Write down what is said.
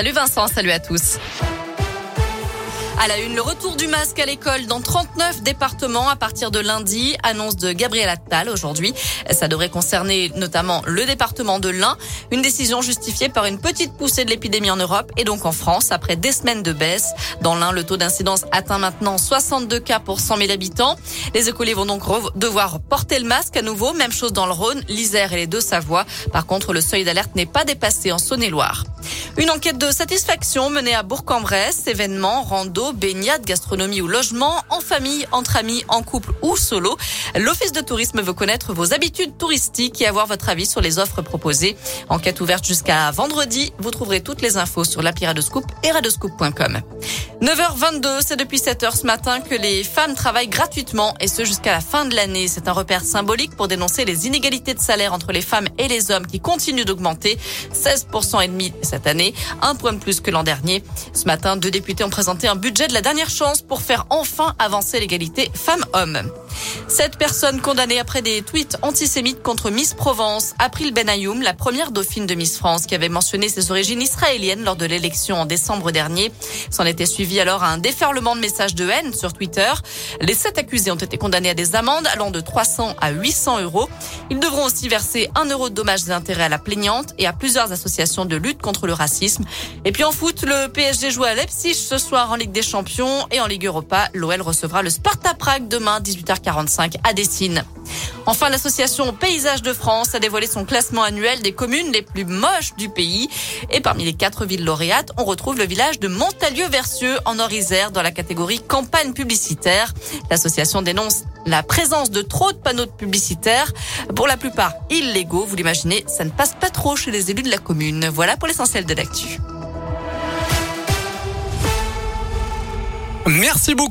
Salut Vincent, salut à tous. À la une, le retour du masque à l'école dans 39 départements à partir de lundi, annonce de Gabriel Attal aujourd'hui. Ça devrait concerner notamment le département de l'Ain, une décision justifiée par une petite poussée de l'épidémie en Europe et donc en France après des semaines de baisse. Dans l'Ain, le taux d'incidence atteint maintenant 62 cas pour 100 000 habitants. Les écoliers vont donc devoir porter le masque à nouveau, même chose dans le Rhône, l'Isère et les Deux-Savoie. Par contre, le seuil d'alerte n'est pas dépassé en Saône-et-Loire. Une enquête de satisfaction menée à Bourg-en-Bresse, événements, rando, baignade, gastronomie ou logement, en famille, entre amis, en couple ou solo. L'Office de tourisme veut connaître vos habitudes touristiques et avoir votre avis sur les offres proposées. Enquête ouverte jusqu'à vendredi. Vous trouverez toutes les infos sur l'appli Radoscoop et radoscoop.com. 9h22, c'est depuis 7h ce matin que les femmes travaillent gratuitement et ce jusqu'à la fin de l'année. C'est un repère symbolique pour dénoncer les inégalités de salaire entre les femmes et les hommes qui continuent d'augmenter. 16% et demi cette année, un point de plus que l'an dernier. Ce matin, deux députés ont présenté un budget de la dernière chance pour faire enfin avancer l'égalité femmes-hommes. Cette personne condamnée après des tweets antisémites contre Miss Provence, April Benayoum, la première dauphine de Miss France, qui avait mentionné ses origines israéliennes lors de l'élection en décembre dernier. S'en était suivi alors un déferlement de messages de haine sur Twitter. Les sept accusés ont été condamnés à des amendes allant de 300 à 800 euros. Ils devront aussi verser un euro de dommages et intérêts à la plaignante et à plusieurs associations de lutte contre le racisme. Et puis en foot, le PSG joue à Leipzig ce soir en Ligue des Champions et en Ligue Europa. L'OL recevra le Sparta Prague demain 18h45 à Dessine. Enfin, l'association Paysages de France a dévoilé son classement annuel des communes les plus moches du pays. Et parmi les quatre villes lauréates, on retrouve le village de Montalieu-Versieux en Orisère dans la catégorie campagne publicitaire. L'association dénonce la présence de trop de panneaux publicitaires, pour la plupart illégaux. Vous l'imaginez, ça ne passe pas trop chez les élus de la commune. Voilà pour l'essentiel de l'actu. Merci beaucoup.